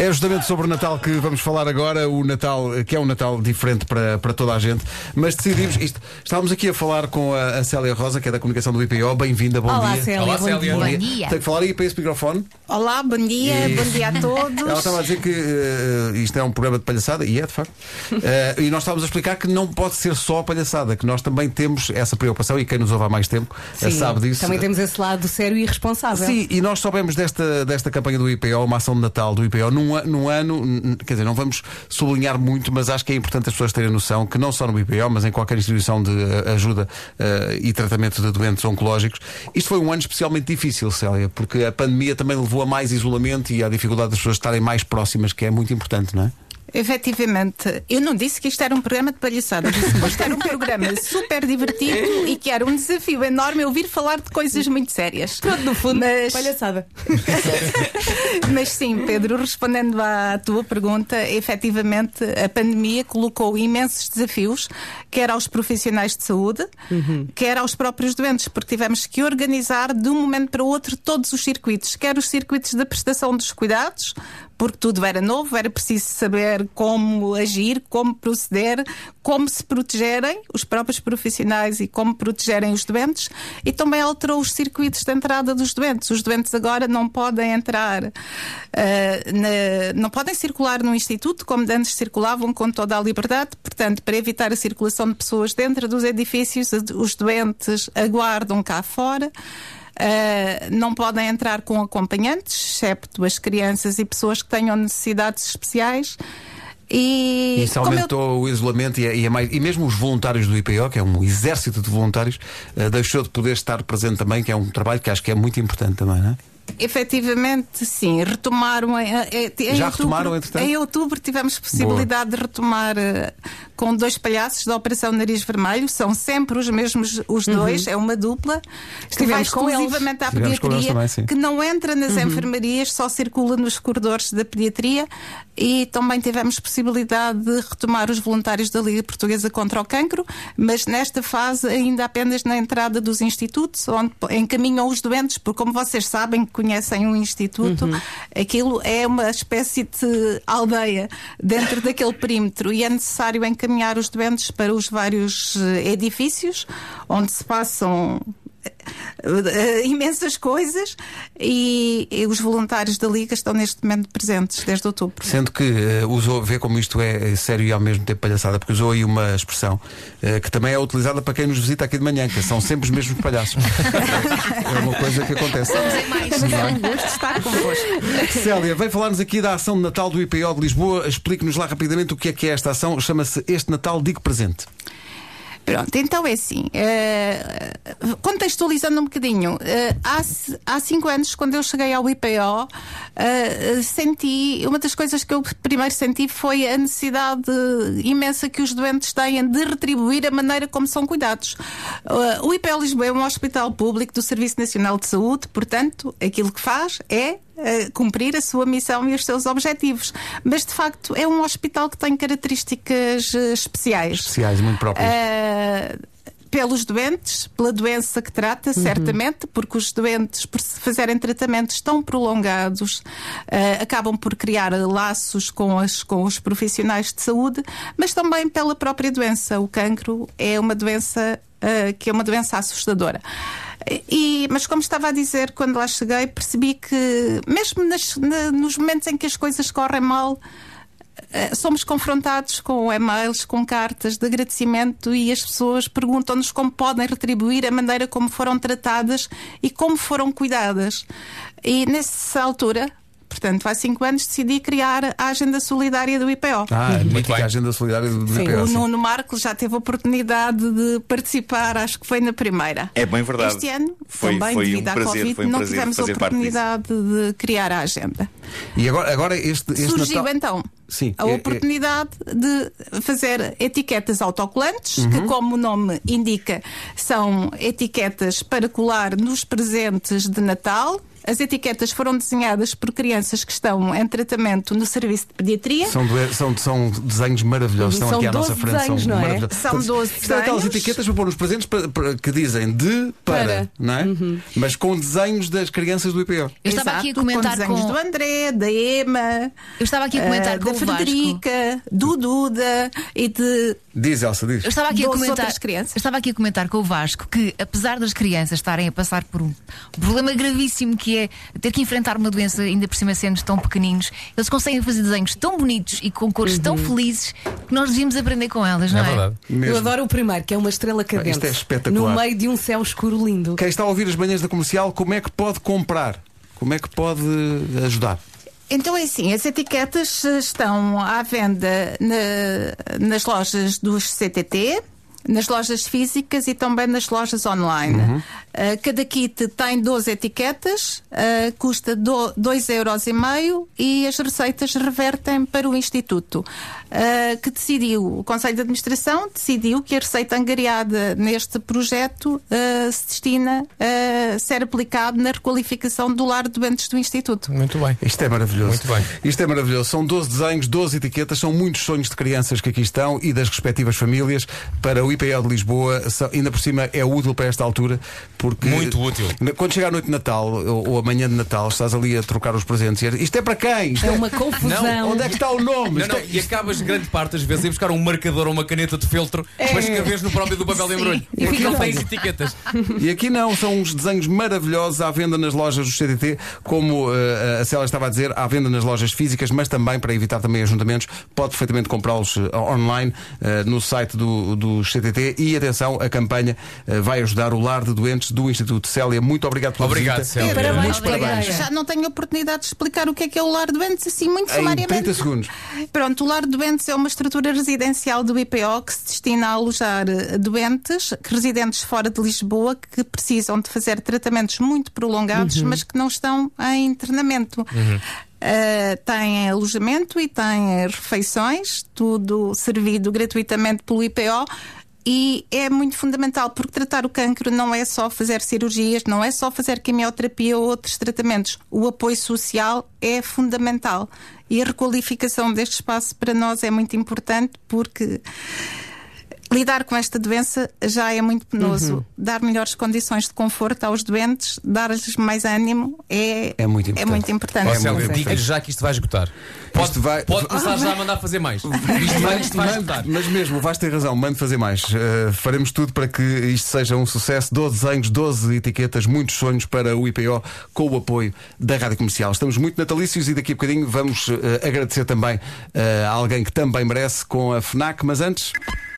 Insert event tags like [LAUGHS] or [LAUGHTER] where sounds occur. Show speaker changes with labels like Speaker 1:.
Speaker 1: É justamente sobre o Natal que vamos falar agora, o Natal, que é um Natal diferente para, para toda a gente, mas decidimos, isto, estávamos aqui a falar com a, a Célia Rosa, que é da comunicação do IPO, bem-vinda, bom
Speaker 2: Olá,
Speaker 1: dia.
Speaker 2: Célia.
Speaker 3: Olá,
Speaker 2: bom
Speaker 3: Célia.
Speaker 2: dia.
Speaker 1: Bom dia. Tem que falar aí para esse microfone.
Speaker 2: Olá, bom dia,
Speaker 1: E-
Speaker 2: bom dia a [LAUGHS] todos.
Speaker 1: Ela estava a dizer que eh, isto é um programa de palhaçada, e é de facto. Eh, e nós estávamos a explicar que não pode ser só palhaçada, que nós também temos essa preocupação, e quem nos ouve há mais tempo eh,
Speaker 4: Sim,
Speaker 1: sabe disso.
Speaker 4: Também temos esse lado sério e responsável.
Speaker 1: Sim, e nós soubemos desta, desta campanha do IPO, uma ação de Natal do IPO, num, a- num ano, quer dizer, não vamos sublinhar muito, mas acho que é importante as pessoas terem noção que não só no IPO, mas em qualquer instituição de eh, ajuda eh, e tratamento de doentes oncológicos, isto foi um ano especialmente difícil, Célia, porque a pandemia também levou a mais isolamento e à dificuldade das pessoas estarem mais próximas, que é muito importante, não é?
Speaker 2: Efetivamente, eu não disse que isto era um programa de palhaçada, disse que isto era um programa super divertido e que era um desafio enorme ouvir falar de coisas muito sérias.
Speaker 4: Pronto, no fundo,
Speaker 2: Mas-
Speaker 4: palhaçada. [LAUGHS]
Speaker 2: Mas sim, Pedro, respondendo à tua pergunta, efetivamente a pandemia colocou imensos desafios, quer aos profissionais de saúde, quer aos próprios doentes, porque tivemos que organizar de um momento para o outro todos os circuitos, quer os circuitos da prestação dos cuidados, porque tudo era novo, era preciso saber como agir, como proceder, como se protegerem os próprios profissionais e como protegerem os doentes, e também alterou os circuitos de entrada dos doentes. Os doentes agora não podem entrar, ah, na- não podem circular no instituto como antes circulavam com toda a liberdade. Portanto, para evitar a circulação de pessoas dentro dos edifícios, os doentes aguardam cá fora. Uh, não podem entrar com acompanhantes, excepto as crianças e pessoas que tenham necessidades especiais. E,
Speaker 1: isso
Speaker 2: como eu-
Speaker 1: aumentou o isolamento e, é- e é mais, e mesmo os voluntários do IPO, que é um exército de voluntários, eh, deixou de poder estar presente também, que é um trabalho que acho que é muito importante também, não é?
Speaker 2: Efetivamente, sim, retomaram. Em, em- em
Speaker 1: Já
Speaker 2: outubro-
Speaker 1: retomaram, entretanto?
Speaker 2: Em outubro tivemos possibilidade de retomar eh, com dois palhaços da Operação Nariz Vermelho, são sempre os mesmos, os dois, é uma dupla.
Speaker 4: Estivemos
Speaker 2: que vai exclusivamente à pediatria,
Speaker 1: também,
Speaker 2: que não entra nas
Speaker 4: Uhum.
Speaker 2: enfermarias, só circula nos corredores da pediatria e também tivemos possibilidade de retomar os voluntários da Liga Portuguesa contra o Cancro, mas nesta fase ainda apenas na entrada dos institutos, onde encaminham os doentes, porque como vocês sabem, conhecem um instituto,
Speaker 4: Uhum.
Speaker 2: aquilo é uma espécie de aldeia dentro daquele perímetro e é necessário encaminhar os doentes para os vários eh, edifícios onde se passam eh, imensas coisas e, e os voluntários da Liga estão neste momento presentes desde outubro.
Speaker 1: Sendo que eh, usou, vê como isto é sério e ao mesmo tempo palhaçada, porque usou aí uma expressão eh, que também é utilizada para quem nos visita aqui de manhã, que são sempre os mesmos palhaços. [LAUGHS] é coisa que acontece.
Speaker 2: Mas é um gosto estar convosco.
Speaker 1: Célia, vem falar-nos aqui da ação de Natal do IPO de Lisboa. Explique-nos lá rapidamente o que é que é esta ação. Chama-se Este Natal Digo Presente.
Speaker 2: Pronto, então é assim. eh, contextualizando um bocadinho, eh, há, há cinco anos, quando eu cheguei ao IPO, eh, senti. Uma das coisas que eu primeiro senti foi a necessidade imensa que os doentes têm de retribuir a maneira como são cuidados. O IPO Lisboa é um hospital público do Serviço Nacional de Saúde, portanto, aquilo que faz é cumprir a sua missão e os seus objetivos. Mas, de facto, é um hospital que tem características eh, especiais.
Speaker 1: Especiais, muito próprios.
Speaker 2: Eh, pelos doentes, pela doença que trata, certamente, porque os doentes, por se fazerem tratamentos tão prolongados, eh, acabam por criar laços com, as, com os profissionais de saúde, mas também pela própria doença. O cancro é uma doença eh, que é uma doença assustadora. E, mas como estava a dizer, quando lá cheguei, percebi que mesmo nas- na- nos momentos em que as coisas correm mal, eh, somos confrontados com e-mails, com cartas de agradecimento e as pessoas perguntam-nos como podem retribuir a maneira como foram tratadas e como foram cuidadas. E nessa altura, portanto, há cinco anos, decidi criar a Agenda Solidária do IPO.
Speaker 1: Ah, a mítica
Speaker 3: bem.
Speaker 1: Agenda Solidária do
Speaker 4: Sim,
Speaker 1: IPO.
Speaker 2: O. Nuno Marco já teve a oportunidade de participar, acho que foi na primeira.
Speaker 5: É bem verdade.
Speaker 2: Este ano,
Speaker 5: Foi-
Speaker 2: também
Speaker 5: foi um
Speaker 2: devido à
Speaker 5: prazer,
Speaker 2: Covid,
Speaker 5: foi um
Speaker 2: não
Speaker 5: prazer
Speaker 2: tivemos a oportunidade de criar a agenda.
Speaker 1: E agora, agora este, este
Speaker 2: Surgiu
Speaker 1: Natal.
Speaker 2: então
Speaker 1: Sim,
Speaker 2: a
Speaker 1: é- é-
Speaker 2: oportunidade de fazer etiquetas autocolantes,
Speaker 1: Uhum.
Speaker 2: que, como o nome indica, são etiquetas para colar nos presentes de Natal As etiquetas foram desenhadas por crianças que estão em tratamento no serviço de pediatria.
Speaker 1: São, do- são, são desenhos maravilhosos, estão
Speaker 4: São
Speaker 1: aqui à
Speaker 4: 12
Speaker 1: nossa frente.
Speaker 4: desenhos,
Speaker 1: são
Speaker 4: não é?
Speaker 1: maravilhosos.
Speaker 2: São
Speaker 1: Portanto,
Speaker 2: 12
Speaker 1: Isto é aquelas etiquetas para pôr nos presentes para- para- que dizem de para,
Speaker 4: Para.
Speaker 1: não é? Mas com desenhos das crianças do IPO.
Speaker 3: Eu estava aqui a
Speaker 2: Exato,
Speaker 3: comentar
Speaker 2: com desenhos
Speaker 3: com.
Speaker 2: do André, da Ema,
Speaker 3: Eu estava aqui a comentar
Speaker 2: ah,
Speaker 3: com
Speaker 2: da. Frederica, do Duda e de
Speaker 1: Diz, Elsa, diz.
Speaker 3: Eu estava aqui a comentar.
Speaker 2: crianças.
Speaker 3: Eu estava aqui a comentar com o Vasco que, apesar das crianças estarem a passar por um problema gravíssimo que é ter que enfrentar uma doença, ainda por cima sendo tão pequeninos, eles conseguem fazer desenhos tão bonitos e com cores tão felizes que nós devíamos aprender com elas, não
Speaker 5: É
Speaker 3: é?
Speaker 5: verdade.
Speaker 1: Mesmo.
Speaker 4: Eu adoro o primeiro, que é uma estrela cadente.
Speaker 1: Isto é espetacular.
Speaker 4: No meio de um céu escuro lindo.
Speaker 1: Quem está a ouvir as manhãs da comercial, como é que pode comprar? Como é que pode ajudar?
Speaker 2: Então é assim, as etiquetas estão à venda na- nas lojas dos CTT, nas lojas físicas e também nas lojas online.
Speaker 1: Uhum.
Speaker 2: Eh, cada kit tem 12 etiquetas, eh, custa 2,5 euros e meio e as receitas revertem para o Instituto, eh, que decidiu, o Conselho de Administração decidiu que a receita angariada neste projeto se destina a ser aplicado na requalificação do lar de doentes do Instituto.
Speaker 5: Muito bem.
Speaker 1: Isto é maravilhoso.
Speaker 5: Muito bem.
Speaker 1: Isto é maravilhoso. São 12 desenhos, 12 etiquetas, são muitos sonhos de crianças que aqui estão e das respectivas famílias. Para o IPO de Lisboa, ainda por cima é útil para esta altura, porque.
Speaker 5: Muito útil.
Speaker 1: Quando chega a noite de Natal ou, ou a manhã de Natal, estás ali a trocar os presentes e isto é para quem? Isto
Speaker 4: É uma confusão.
Speaker 1: Onde é que está o nome?
Speaker 5: Não, não,
Speaker 1: é-
Speaker 5: e acabas grande parte das vezes a ir buscar um marcador ou uma caneta de feltro, mas que vês no próprio do papel de
Speaker 2: Sim.
Speaker 5: embrulho.
Speaker 4: E
Speaker 5: Porque
Speaker 4: fica
Speaker 5: não tem
Speaker 4: feio.
Speaker 5: etiquetas.
Speaker 1: E aqui não, são uns desenhos maravilhosos à venda nas lojas do CDT, como eh, a Célia estava a dizer, à venda nas lojas físicas, mas também para evitar também ajuntamentos, pode perfeitamente comprá-los eh, online eh, no site do, do CTT e atenção, a campanha eh, vai ajudar o lar de doentes do Instituto Célia. Muito obrigado pela
Speaker 5: Obrigado,
Speaker 1: visita.
Speaker 5: Célia.
Speaker 4: Parabéns
Speaker 1: Muitos parabéns.
Speaker 2: Já não tenho oportunidade de explicar o que é que é o lar de doentes, assim, muito
Speaker 1: Em
Speaker 2: sumariamente.
Speaker 1: 30 segundos. [LAUGHS]
Speaker 2: Pronto, o lar de doentes é uma estrutura residencial do IPO que se destina a alojar eh, doentes, que residentes fora de Lisboa, que precisam de fazer tratamentos muito prolongados, mas que não estão em internamento. Uh, tem alojamento e tem refeições, tudo servido gratuitamente pelo IPO. E é muito fundamental, porque tratar o cancro não é só fazer cirurgias, não é só fazer quimioterapia ou outros tratamentos. O apoio social é fundamental. E a requalificação deste espaço para nós é muito importante, porque lidar com esta doença já é muito penoso. Dar melhores condições de conforto aos doentes, dar-lhes mais ânimo, é,
Speaker 1: É muito importante.
Speaker 2: muito importante.
Speaker 5: Ó,
Speaker 1: É
Speaker 5: Célia,
Speaker 1: muito
Speaker 5: diga-lhe já que isto vai esgotar. Pode,
Speaker 1: Isto vai-
Speaker 5: pode começar já a mandar fazer mais. Isto vai, isto vai esgotar.
Speaker 1: Mas mesmo, Vasco tem razão, mande fazer mais. Uh, faremos tudo para que isto seja um sucesso. 12 desenhos, 12 etiquetas, muitos sonhos para o IPO com o apoio da Rádio Comercial. Estamos muito natalícios e daqui a bocadinho vamos uh, agradecer também uh, a alguém que também merece com a FNAC, mas antes.